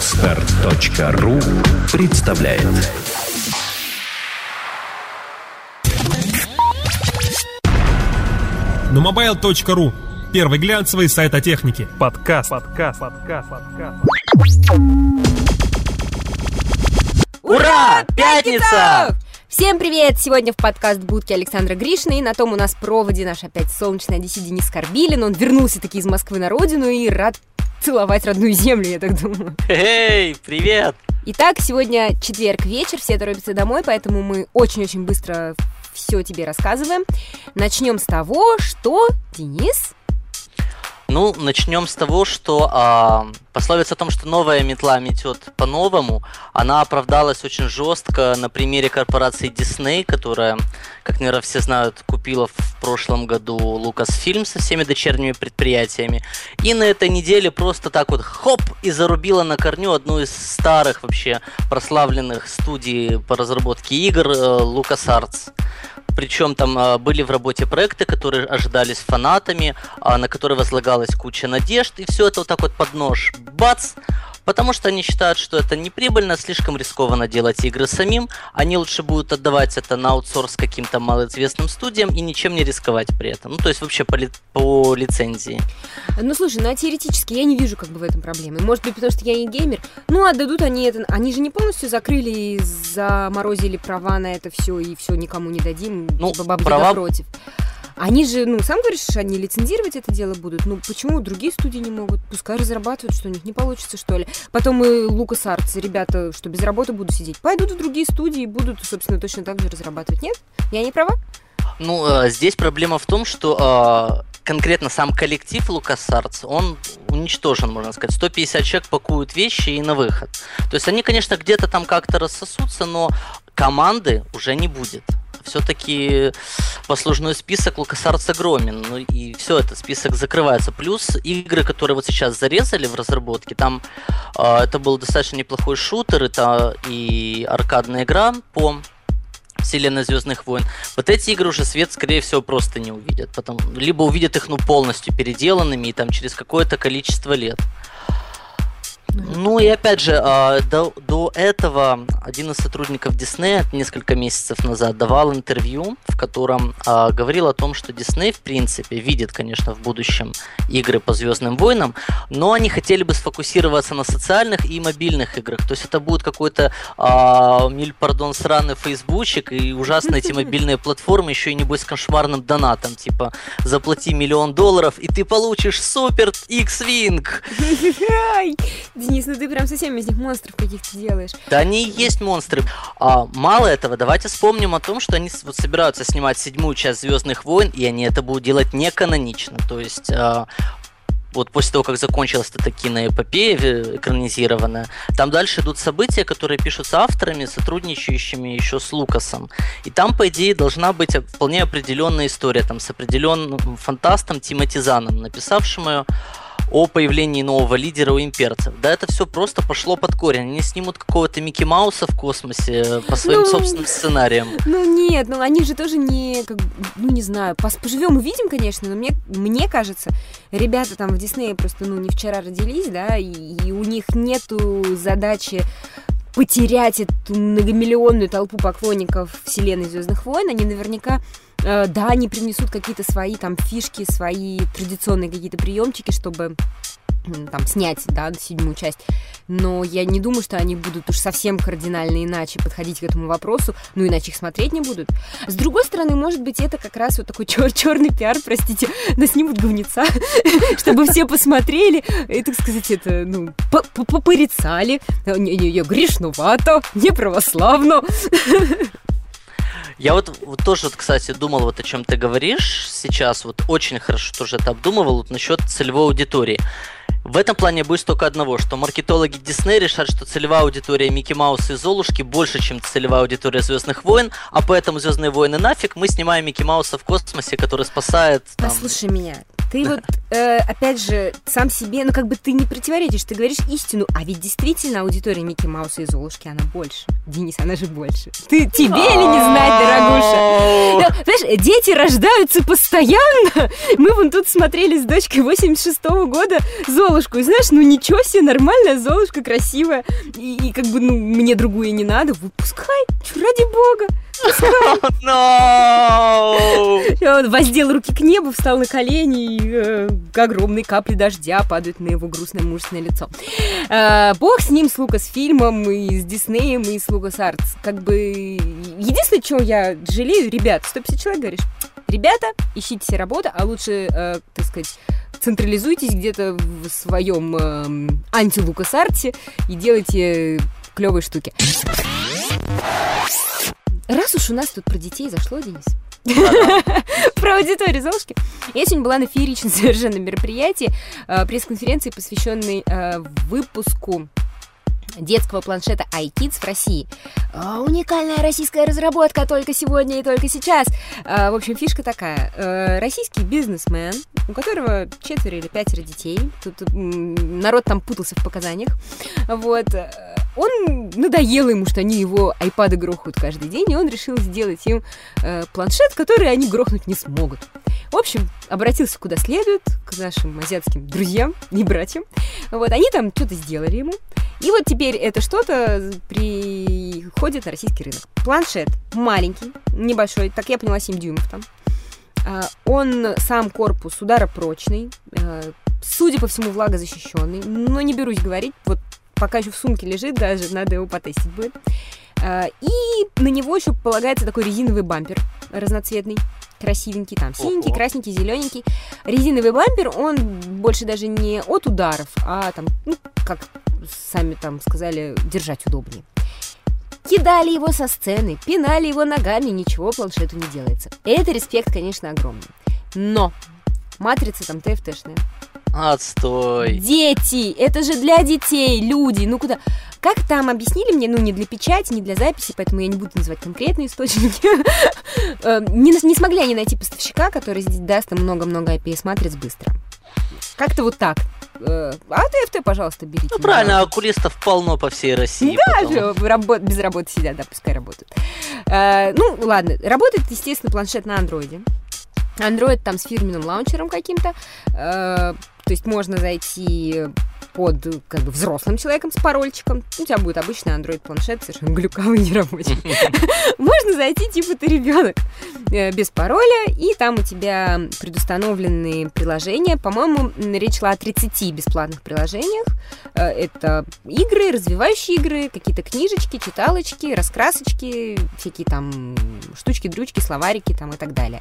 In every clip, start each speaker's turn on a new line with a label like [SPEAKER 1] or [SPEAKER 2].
[SPEAKER 1] Отстар.ру представляет
[SPEAKER 2] Numobile.ru Первый глянцевый сайт о технике. Подкаст. Подкаст. Подкаст. Подкаст.
[SPEAKER 3] Ура! Пятница!
[SPEAKER 4] Всем привет! Сегодня в подкаст будки Александра Гришина, и на том у нас проводе наш опять солнечный Одессе Денис Карбилин. Он вернулся таки из Москвы на родину и рад целовать родную землю, я так думаю.
[SPEAKER 3] Эй, привет!
[SPEAKER 4] Итак, сегодня четверг вечер, все торопятся домой, поэтому мы очень-очень быстро все тебе рассказываем. Начнем с того, что, Денис,
[SPEAKER 3] Ну, начнем с того, что а, пословица о том, что новая метла метет по-новому, она оправдалась очень жестко на примере корпорации Disney, которая, как, наверное, все знают, купила в прошлом году Lucasfilm со всеми дочерними предприятиями. И на этой неделе просто так вот хоп и зарубила на корню одну из старых вообще прославленных студий по разработке игр э, LucasArts. Причем там а, были в работе проекты, которые ожидались фанатами, а, на которые возлагалась куча надежд, и все это вот так вот под нож. Бац! Потому что они считают, что это неприбыльно, слишком рискованно делать игры самим. Они лучше будут отдавать это на аутсорс каким-то малоизвестным студиям и ничем не рисковать при этом. Ну, то есть вообще по, ли- по лицензии.
[SPEAKER 4] Ну, слушай, ну, а теоретически я не вижу как бы в этом проблемы. Может быть, потому что я не геймер. Ну, отдадут они это... Они же не полностью закрыли и заморозили права на это все, и все никому не дадим.
[SPEAKER 3] Ну,
[SPEAKER 4] типа баба
[SPEAKER 3] права-
[SPEAKER 4] против. Они же, ну, сам говоришь, они лицензировать это дело будут. Ну, почему другие студии не могут? Пускай разрабатывают, что у них не получится, что ли. Потом и Лукас Артс, ребята, что без работы будут сидеть, пойдут в другие студии и будут, собственно, точно так же разрабатывать. Нет? Я не права?
[SPEAKER 3] Ну, э, здесь проблема в том, что э, конкретно сам коллектив LucasArts, он уничтожен, можно сказать. 150 человек пакуют вещи и на выход. То есть они, конечно, где-то там как-то рассосутся, но команды уже не будет. Все-таки послужной список LucasArts огромен, ну и все, этот список закрывается. Плюс игры, которые вот сейчас зарезали в разработке, там э, это был достаточно неплохой шутер, это и аркадная игра по вселенной Звездных войн. Вот эти игры уже свет, скорее всего, просто не увидят. Потом, либо увидят их ну полностью переделанными и там через какое-то количество лет. Ну и опять же, а, до, до этого один из сотрудников Диснея несколько месяцев назад давал интервью, в котором а, говорил о том, что Дисней, в принципе, видит, конечно, в будущем игры по Звездным войнам, но они хотели бы сфокусироваться на социальных и мобильных играх. То есть это будет какой-то, а, миль, пардон, сраный фейсбучик и ужасно эти мобильные платформы, еще и небось с кошмарным донатом, типа заплати миллион долларов, и ты получишь супер X-Wing.
[SPEAKER 4] Денис, ну ты прям совсем из них монстров каких-то делаешь.
[SPEAKER 3] Да они и есть монстры. А, мало этого, давайте вспомним о том, что они вот собираются снимать седьмую часть Звездных войн, и они это будут делать не канонично. То есть. а, вот после того, как закончилась эта киноэпопея э, экранизированная, там дальше идут события, которые пишутся авторами, сотрудничающими еще с Лукасом. И там, по идее, должна быть вполне определенная история, там, с определенным фантастом Тимоти Заном, написавшим ее о появлении нового лидера у имперцев. Да это все просто пошло под корень. Они снимут какого-то Микки Мауса в космосе э, по своим
[SPEAKER 4] Ну,
[SPEAKER 3] собственным сценариям.
[SPEAKER 4] Ну нет, ну они же тоже не, как, ну не знаю, поживем увидим, конечно, но мне, мне кажется, ребята там в Диснее просто, ну, не вчера родились, да, и, и у них нету задачи потерять эту многомиллионную толпу поклонников вселенной Звездных войн, они наверняка э, да, они привнесут какие-то свои там фишки, свои традиционные какие-то приемчики, чтобы там снять, да, седьмую часть. Но я не думаю, что они будут уж совсем кардинально иначе подходить к этому вопросу, ну иначе их смотреть не будут. С другой стороны, может быть, это как раз вот такой черный пиар, простите, но снимут говнеца, чтобы все посмотрели и, так сказать, это, ну, по- по- попорицали. Не-не-не, грешновато, не православно.
[SPEAKER 3] Я вот, вот тоже, вот, кстати, думал, вот о чем ты говоришь сейчас, вот очень хорошо тоже это обдумывал, вот насчет целевой аудитории. В этом плане я только одного, что маркетологи Дисней решат, что целевая аудитория Микки Мауса и Золушки больше, чем целевая аудитория Звездных войн, а поэтому Звездные войны нафиг, мы снимаем Микки Мауса в космосе, который спасает там,
[SPEAKER 4] Послушай меня. Ты вот, э, опять же, сам себе, ну как бы ты не противоречишь, ты говоришь истину, а ведь действительно аудитория Микки Мауса и Золушки, она больше. Денис, она же больше. Ты тебе или не знать, дорогуша? Да, Знаешь, дети рождаются постоянно. Мы вон тут смотрели с дочкой 86-го года Золушку, и знаешь, ну ничего себе, нормальная Золушка, красивая, и, и как бы, ну, мне другую не надо, выпускай, ради бога. И Он воздел руки к небу, встал на колени, и э, огромные капли дождя падают на его грустное мужественное лицо. Э, бог с ним, с Лукасфильмом, и с Диснеем, и с Лукасартс. Как бы... Единственное, чего я жалею, ребят, 150 человек, говоришь, ребята, ищите себе работу, а лучше, э, так сказать, централизуйтесь где-то в своем э, анти-Лукасарте и делайте клевые штуки. Раз уж у нас тут про детей зашло, Денис, про аудиторию Золушки. Я сегодня была на фееричном совершенно мероприятии, э, пресс-конференции, посвященной э, выпуску детского планшета iKids в России. А, Уникальная российская разработка только сегодня и только сейчас. В общем, фишка такая. Э, Российский бизнесмен, у которого четверо или пятеро детей, тут народ там путался в показаниях, вот, э, он надоело ему, что они его айпады грохают каждый день, и он решил сделать им э, планшет, который они грохнуть не смогут. В общем, обратился куда следует, к нашим азиатским друзьям и братьям. Вот, они там что-то сделали ему. И вот теперь это что-то приходит на российский рынок. Планшет маленький, небольшой, так я поняла, 7 дюймов там. А, Он сам корпус ударопрочный, э, судя по всему, влагозащищенный, но не берусь говорить, вот пока еще в сумке лежит, даже надо его потестить будет. А, И на него еще полагается такой резиновый бампер разноцветный, красивенький, там синенький,
[SPEAKER 3] Ого.
[SPEAKER 4] красненький, зелененький. Резиновый бампер, он больше даже не от ударов, а там, ну, как сами там сказали, держать удобнее. Кидали его со сцены, пинали его ногами, ничего планшету не делается. Это респект, конечно, огромный. Но матрица там ТФТшная.
[SPEAKER 3] Отстой.
[SPEAKER 4] Дети! Это же для детей, люди! Ну куда? Как там объяснили мне, ну не для печати, не для записи, поэтому я не буду называть конкретные источники. Э, Не, не смогли они найти поставщика, который здесь даст им много-много IPS-матриц быстро. Как-то вот так. Э, А ТФТ, пожалуйста, берите.
[SPEAKER 3] Ну правильно, окулистов полно по всей России.
[SPEAKER 4] Да, рабо- без работы сидят, да, пускай работают. Э, ну, ладно, работает, естественно, планшет на андроиде. Android там с фирменным лаунчером каким-то. Э, то есть можно зайти под как бы взрослым человеком с парольчиком. У тебя будет обычный Android планшет, совершенно глюкавый, нерабочий. Можно зайти, типа ты ребенок, э, без пароля, и там у тебя предустановлены приложения. По-моему, речь шла о 30 бесплатных приложениях. Э, Это игры, развивающие игры, какие-то книжечки, читалочки, раскрасочки, всякие там штучки, дрючки, словарики там и так далее.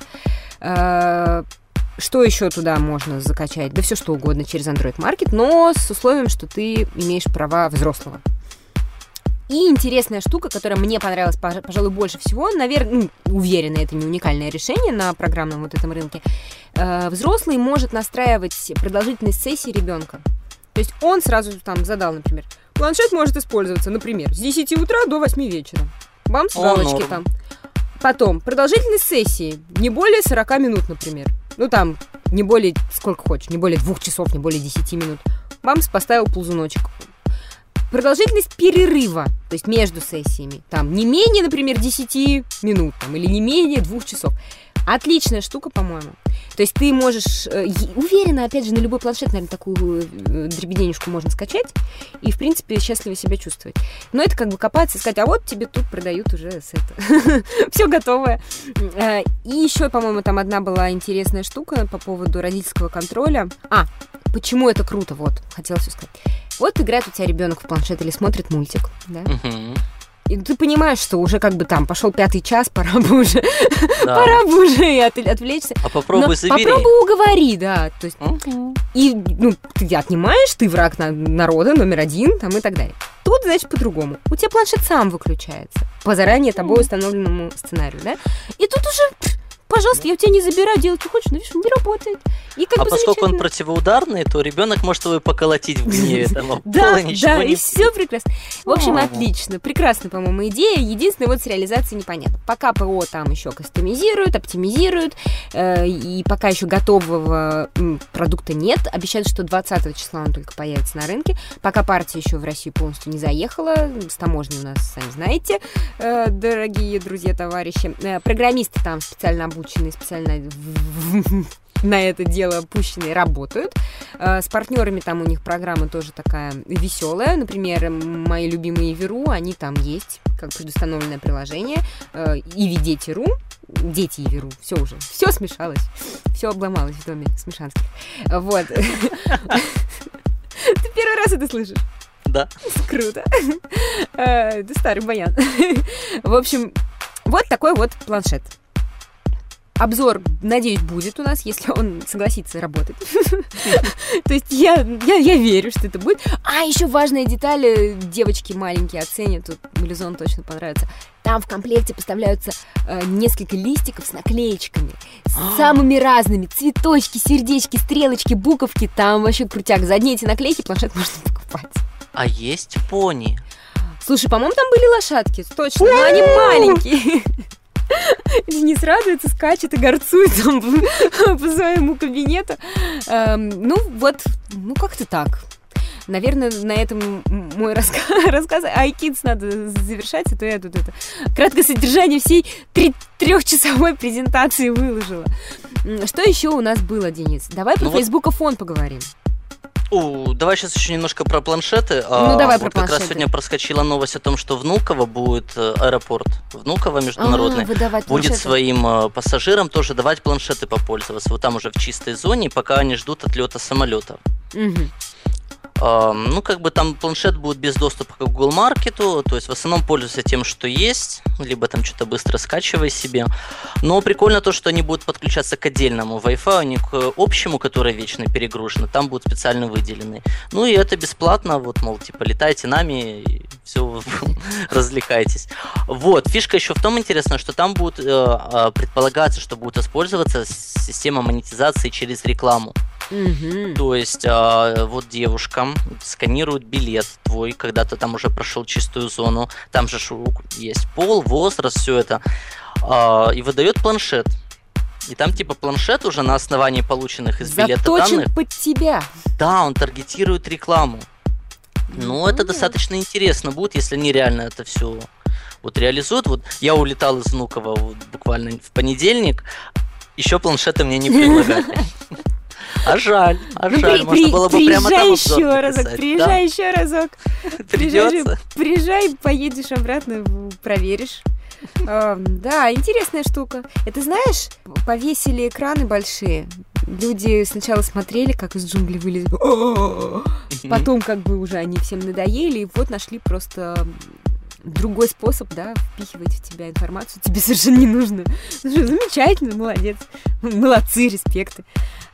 [SPEAKER 4] Что еще туда можно закачать? Да все что угодно через Android Market, но с условием, что ты имеешь права взрослого. И интересная штука, которая мне понравилась, пож- пожалуй, больше всего, наверное, уверена, это не уникальное решение на программном вот этом рынке. Э, Взрослый может настраивать продолжительность сессии ребенка. То есть он сразу там задал, например, планшет может использоваться, например, с 10 утра до 8 вечера. Бам, с
[SPEAKER 3] О,
[SPEAKER 4] галочки там. Потом, продолжительность сессии не более 40 минут, например. Ну, там, не более, сколько хочешь, не более двух часов, не более 10 минут. Бамс, поставил ползуночек. Продолжительность перерыва, то есть между сессиями, там, не менее, например, 10 минут, там, или не менее двух часов. Отличная штука, по-моему. То есть ты можешь, э, уверена, опять же, на любой планшет, наверное, такую э, дребеденежку можно скачать и, в принципе, счастливо себя чувствовать. Но это как бы копаться и сказать, а вот тебе тут продают уже с это. Все готовое. Э, И еще, по-моему, там одна была интересная штука по поводу родительского контроля. А, почему это круто, вот, хотела все сказать. Вот играет у тебя ребенок в планшет или смотрит мультик, да? И ты понимаешь, что уже как бы там пошел пятый час, пора бы уже,
[SPEAKER 3] Да.
[SPEAKER 4] пора бы уже и от- отвлечься.
[SPEAKER 3] А попробуй
[SPEAKER 4] Но
[SPEAKER 3] забери.
[SPEAKER 4] Попробуй уговори, да. То есть,
[SPEAKER 3] Мгм.
[SPEAKER 4] и, ну, ты отнимаешь, ты враг на- народа номер один, там и так далее. Тут, значит, по-другому. У тебя планшет сам выключается по заранее тобой установленному сценарию, да? И тут уже пожалуйста, я у тебя не забираю, делай, что хочешь, но видишь, он не работает. И как
[SPEAKER 3] А
[SPEAKER 4] бы
[SPEAKER 3] поскольку он противоударный, то ребенок может его поколотить в гневе. Там, а
[SPEAKER 4] Да, да, и все прекрасно. В общем, отлично. Прекрасная, по-моему, идея. Единственное, вот с реализацией непонятно. Пока ПО там еще кастомизируют, оптимизируют, э, и пока еще готового продукта нет. Обещают, что 20 числа он только появится на рынке. Пока партия еще в Россию полностью не заехала. С таможней у нас, сами знаете, э, дорогие друзья, товарищи. Э, Программисты там специально обученные, специально на это дело пущенные работают. Э, С партнерами там у них программа тоже такая веселая. Например, мои любимые Веру, они там есть, как предустановленное приложение. Э, Иви Дети.ру, Дети и Веру, все уже, все смешалось, все обломалось в доме Смешанских. Вот. Ты первый раз это слышишь?
[SPEAKER 3] Да.
[SPEAKER 4] Круто. Э, Ты старый баян. В общем, вот такой вот планшет. Обзор, надеюсь, будет у нас, если он согласится работать. То есть я, я, я верю, что это будет. А, еще важная деталь, девочки маленькие оценят, тут Близон точно понравится. Там в комплекте поставляются э, несколько листиков с наклеечками, с самыми разными. Цветочки, сердечки, стрелочки, буковки. Там вообще крутяк. За одни эти наклейки планшет можно покупать.
[SPEAKER 3] А есть пони.
[SPEAKER 4] Слушай, по-моему, там были лошадки, точно, но они маленькие. Денис радуется, скачет и горцует там по, своему кабинету. Эм, ну, вот, ну как-то так. Наверное, на этом мой рассказ о iKids надо завершать, а то я тут это краткое содержание всей три- трехчасовой презентации выложила. Что еще у нас было, Денис? Давай про
[SPEAKER 3] Ну вот-
[SPEAKER 4] Facebook фон поговорим.
[SPEAKER 3] О, давай сейчас еще немножко про планшеты.
[SPEAKER 4] Ну, давай
[SPEAKER 3] вот
[SPEAKER 4] про
[SPEAKER 3] как раз
[SPEAKER 4] планшеты.
[SPEAKER 3] сегодня проскочила новость о том, что Внуково будет э, аэропорт. Внуково международный.
[SPEAKER 4] А,
[SPEAKER 3] будет
[SPEAKER 4] планшеты.
[SPEAKER 3] своим э, пассажирам тоже давать планшеты попользоваться. Вот там уже в чистой зоне, пока они ждут отлета самолета.
[SPEAKER 4] Мгм.
[SPEAKER 3] Ну, как бы там планшет будет без доступа к Google Маркету, то есть в основном пользуйся тем, что есть, либо там что-то быстро скачивай себе. Но прикольно то, что они будут подключаться к отдельному Wi-Fi, а не к общему, который вечно перегружен, там будут специально выделены. Ну и это бесплатно, вот, мол, типа, летайте нами, и все, развлекайтесь. Вот, фишка еще в том интересно, что там будет э, э, предполагаться, что будет использоваться система монетизации через рекламу.
[SPEAKER 4] Мгм.
[SPEAKER 3] То есть, а, вот девушкам сканируют билет твой, когда ты там уже прошел чистую зону, там же есть пол, возраст, все это, а, и выдает планшет. И там типа планшет уже на основании полученных из билета
[SPEAKER 4] Заточен
[SPEAKER 3] данных,
[SPEAKER 4] под тебя.
[SPEAKER 3] да, он таргетирует рекламу. Ну, это
[SPEAKER 4] Мгм.
[SPEAKER 3] достаточно интересно будет, если они реально это все вот реализуют. Вот я улетал из Внуково вот буквально в понедельник, еще планшеты мне не предлагали. А жаль, а
[SPEAKER 4] Ну,
[SPEAKER 3] жаль,
[SPEAKER 4] при-
[SPEAKER 3] можно
[SPEAKER 4] при-
[SPEAKER 3] было бы прямо там
[SPEAKER 4] еще разок,
[SPEAKER 3] написать.
[SPEAKER 4] приезжай еще разок.
[SPEAKER 3] Да,
[SPEAKER 4] Приезжай,
[SPEAKER 3] придется.
[SPEAKER 4] приезжай, поедешь обратно, проверишь. Да, интересная штука. Это знаешь, повесили экраны большие. Люди сначала смотрели, как из джунглей вылезли. Потом как бы уже они всем надоели, и вот нашли просто другой способ, да, впихивать в тебя информацию тебе совершенно не нужно. Слушай, замечательно, молодец. Молодцы, респекты.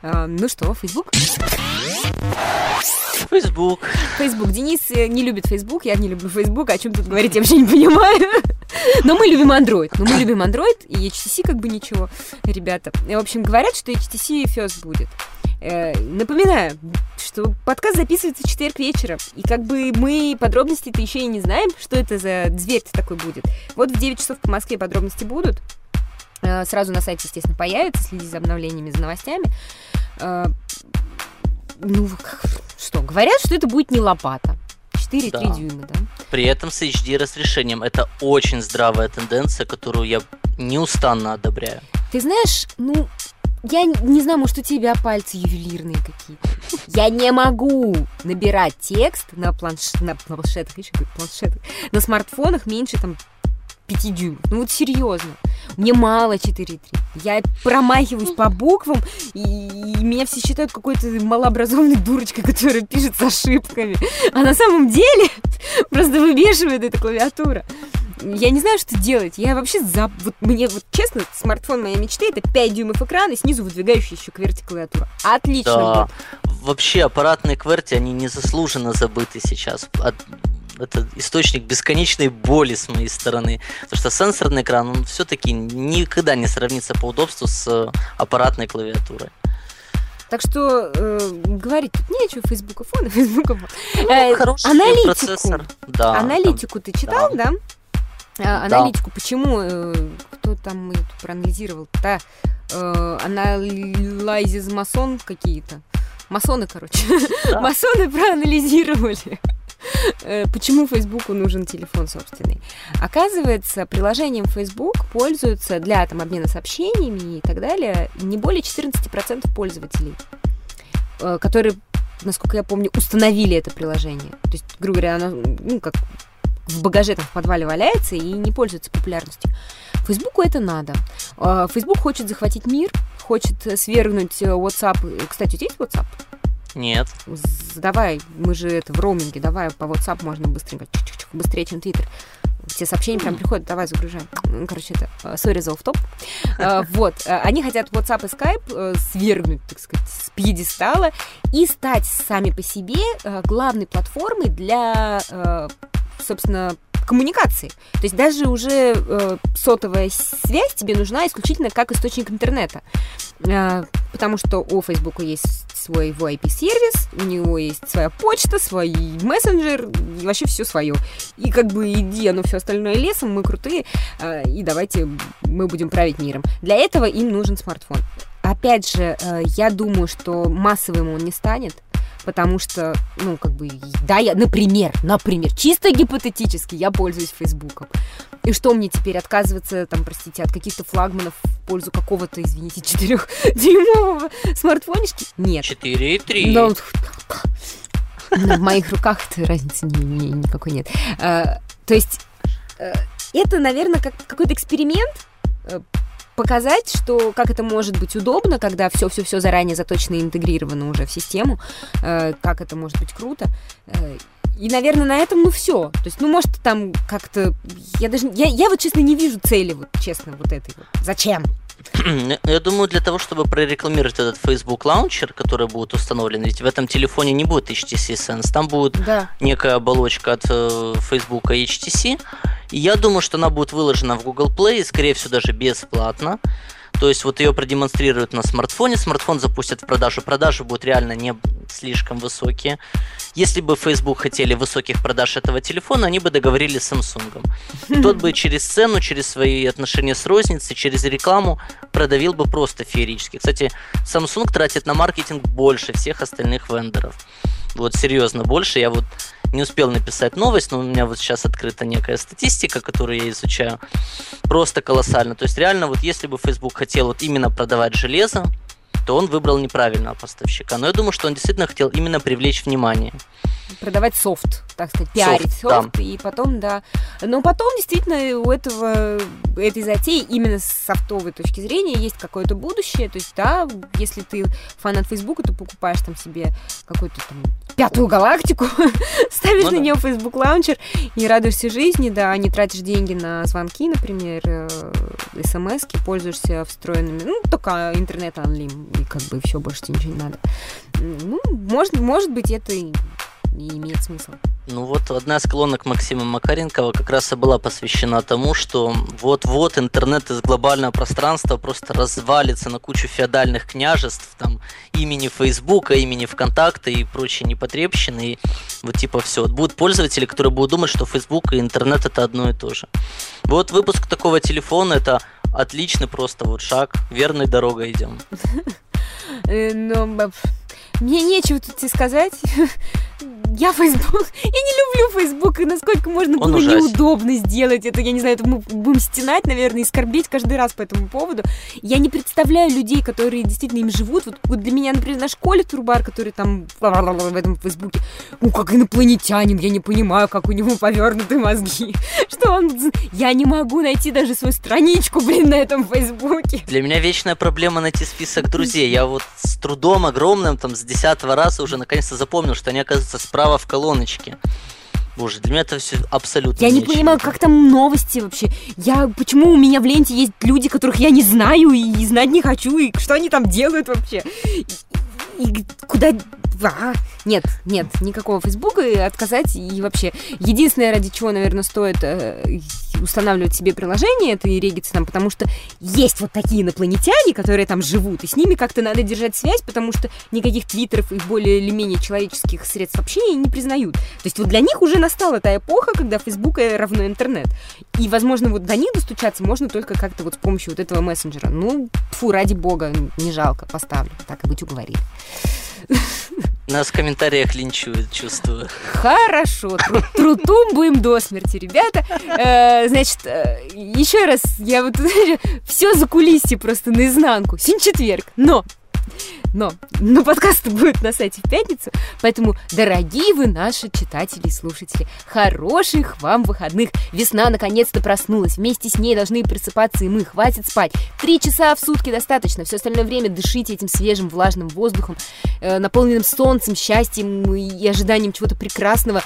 [SPEAKER 4] А, Ну что, Facebook?
[SPEAKER 3] Facebook.
[SPEAKER 4] Facebook. Денис э, не любит Facebook, я не люблю Facebook, о чем тут говорить, я вообще не понимаю. Но мы любим Android. Но мы любим Android, и HTC как бы ничего, ребята. В общем, говорят, что HTC first будет. Э, Напоминаю, что подкаст записывается в четверг вечером, и как бы мы подробностей-то еще и не знаем, что это за зверь такой будет. Вот в 9 часов по Москве подробности будут. Э, Сразу на сайте, естественно, появится, следи за обновлениями, за новостями. Э, Ну, что, говорят, что это будет не лопата. 4,3
[SPEAKER 3] Да.
[SPEAKER 4] дюйма, да?
[SPEAKER 3] При этом с HD разрешением. Это очень здравая тенденция, которую я неустанно одобряю.
[SPEAKER 4] Ты знаешь, ну, я не знаю, может, у тебя пальцы ювелирные какие-то. Я не могу набирать текст на, планш... на планшетах, на смартфонах меньше там 5 дюймов. Ну вот серьезно. Мне мало 4,3. Я промахиваюсь по буквам, и, и меня все считают какой-то малообразованной дурочкой, которая пишет с ошибками. А на самом деле просто выбешивает эта клавиатура. Я не знаю, что делать. Я вообще за... Вот мне, вот честно, смартфон моей мечты это 5 дюймов экрана и снизу выдвигающаяся кверти клавиатура. Отлично
[SPEAKER 3] Да.
[SPEAKER 4] будет.
[SPEAKER 3] Вообще, аппаратные кверти, они незаслуженно забыты сейчас. От- это источник бесконечной боли с моей стороны. Потому что сенсорный экран, он все-таки никогда не сравнится по удобству с э, аппаратной клавиатурой.
[SPEAKER 4] Так что э, говорить тут нечего, фейсбукофон, фейсбукофон.
[SPEAKER 3] Ну,
[SPEAKER 4] Э, аналитику.
[SPEAKER 3] процессор. Да,
[SPEAKER 4] аналитику ты читал, да?
[SPEAKER 3] Да.
[SPEAKER 4] Аналитику, почему, э, кто там тут проанализировал-то? Э, анализис масон какие-то. Масоны, короче.
[SPEAKER 3] Да.
[SPEAKER 4] Масоны проанализировали. э, Почему Фейсбуку нужен телефон собственный? Оказывается, приложением Facebook пользуются для там, обмена сообщениями и так далее не более 14% пользователей, э, которые, насколько я помню, установили это приложение. То есть, грубо говоря, оно ну, как в багаже там в подвале валяется и не пользуется популярностью. Фейсбуку это надо. А, Facebook хочет захватить мир, хочет э, свергнуть э, WhatsApp. Э, Кстати, у тебя есть WhatsApp?
[SPEAKER 3] Нет.
[SPEAKER 4] Давай, мы же это в роуминге, давай по WhatsApp можно быстренько, быстрее, чем Twitter. Все сообщения прям приходят, давай загружаем. Короче, это э, сори за топ Вот, э, они хотят WhatsApp и Skype э, свергнуть, так сказать, с пьедестала и стать сами по себе э, главной платформой для, э, собственно, коммуникации. То есть даже уже э, сотовая связь тебе нужна исключительно как источник интернета. Э, потому что у Facebook есть свой VoIP-сервис, у него есть своя почта, свой мессенджер, и вообще все свое. И как бы иди, оно все остальное лесом, мы крутые, э, и давайте мы будем править миром. Для этого им нужен смартфон. Опять же, э, я думаю, что массовым он не станет, потому что, ну, как бы, да, я, например, например, чисто гипотетически я пользуюсь Фейсбуком. И что мне теперь отказываться, там, простите, от каких-то флагманов в пользу какого-то, извините, четырехдюймового смартфонишки? Нет.
[SPEAKER 3] 4,3.
[SPEAKER 4] Но ну, в моих руках разницы ни- ни- никакой нет. А, То есть э, это, наверное, как какой-то эксперимент э, показать, что как это может быть удобно, когда все-все-все заранее заточено и интегрировано уже в систему, э, как это может быть круто. Э, И, наверное, на этом, ну, все. То есть, ну, может, там как-то... Я даже... Я, я вот, честно, не вижу цели, вот, честно, вот этой вот. Зачем?
[SPEAKER 3] Я думаю, для того, чтобы прорекламировать этот Facebook лаунчер, который будет установлен, ведь в этом телефоне не будет HTC Sense, там будет
[SPEAKER 4] Да.
[SPEAKER 3] некая оболочка от э, Facebook HTC. И я думаю, что она будет выложена в Google Play, и, скорее всего, даже бесплатно. То есть вот ее продемонстрируют на смартфоне, смартфон запустят в продажу, продажи будут реально не слишком высокие. Если бы Facebook хотели высоких продаж этого телефона, они бы договорились с Samsung. Тот бы через цену, через свои отношения с розницей, через рекламу продавил бы просто феерически. Кстати, Samsung тратит на маркетинг больше всех остальных вендоров. Вот серьезно, больше. Я вот не успел написать новость, но у меня вот сейчас открыта некая статистика, которую я изучаю. Просто колоссально. То есть реально, вот если бы Facebook хотел вот именно продавать железо, то он выбрал неправильного поставщика. Но я думаю, что он действительно хотел именно привлечь внимание.
[SPEAKER 4] продавать софт, так сказать, пиарить
[SPEAKER 3] Софт,
[SPEAKER 4] софт, и потом, да. Но потом, действительно, у этого, этой затеи именно с софтовой точки зрения есть какое-то будущее. То есть, да, если ты фанат Фейсбука, то покупаешь там себе какую-то там пятую галактику, ставишь
[SPEAKER 3] Ну
[SPEAKER 4] на
[SPEAKER 3] да.
[SPEAKER 4] нее Facebook лаунчер и радуешься жизни, да, не тратишь деньги на звонки, например, смс пользуешься встроенными, ну, только интернет анлим, и как бы все, больше тебе ничего не надо. Ну, может, может быть, это и и имеет смысл.
[SPEAKER 3] Ну вот одна из колонок Максима Макаренкова как раз и была посвящена тому, что вот-вот интернет из глобального пространства просто развалится на кучу феодальных княжеств, там имени Фейсбука, имени ВКонтакта и прочие непотребщины. И вот типа все. Вот будут пользователи, которые будут думать, что Фейсбук и интернет это одно и то же. Вот выпуск такого телефона это отличный просто вот шаг, верной дорогой идем.
[SPEAKER 4] Э, б- мне нечего тут тебе сказать. Я Facebook, я не люблю Facebook, и насколько можно
[SPEAKER 3] Он
[SPEAKER 4] было
[SPEAKER 3] ужасен.
[SPEAKER 4] неудобно сделать это, я не знаю, это мы будем стенать, наверное, и скорбеть каждый раз по этому поводу. Я не представляю людей, которые действительно им живут. Вот, вот для меня, например, наш Коля Турбар, который там в этом Фейсбуке, ну, как инопланетянин, я не понимаю, как у него повернуты мозги. Что он... Я не могу найти даже свою страничку, блин, на этом Фейсбуке.
[SPEAKER 3] Для меня вечная проблема найти список друзей. Я вот с трудом огромным, там, с десятого раза уже наконец-то запомнил, что они оказываются справа в колоночке. Боже, для меня это все абсолютно
[SPEAKER 4] Я не понимаю, как там новости вообще. Я почему у меня в ленте есть люди, которых я не знаю и знать не хочу, и что они там делают вообще. И- и куда... А, нет, нет, никакого Фейсбука отказать и вообще. Единственное, ради чего, наверное, стоит э, устанавливать себе приложение, это и региться там, потому что есть вот такие инопланетяне, которые там живут, и с ними как-то надо держать связь, потому что никаких твиттеров и более или менее человеческих средств общения не признают. То есть вот для них уже настала та эпоха, когда Фейсбук равно интернет. И, возможно, вот до них достучаться можно только как-то вот с помощью вот этого мессенджера. Ну, фу, ради бога, не жалко, поставлю. Так и быть уговорили.
[SPEAKER 3] Нас в комментариях линчуют, чувствую.
[SPEAKER 4] Хорошо, тру трутум будем до смерти, ребята. Э, значит, э, еще раз, я вот все за кулисье просто наизнанку. Син четверг, но но, но подкасты будут на сайте в пятницу, поэтому, дорогие вы наши читатели и слушатели, хороших вам выходных. Весна наконец-то проснулась, вместе с ней должны просыпаться и мы. Хватит спать. Три часа в сутки достаточно. Все остальное время дышите этим свежим влажным воздухом, э, наполненным солнцем, счастьем и ожиданием чего-то прекрасного.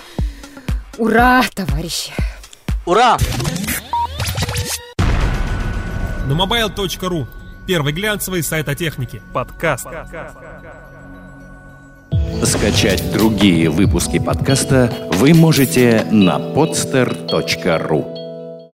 [SPEAKER 4] Ура, товарищи!
[SPEAKER 3] Ура!
[SPEAKER 2] На mobile.ru Первый глянцевый сайт о технике. Подкаст.
[SPEAKER 1] Скачать другие выпуски подкаста вы можете на podster.ru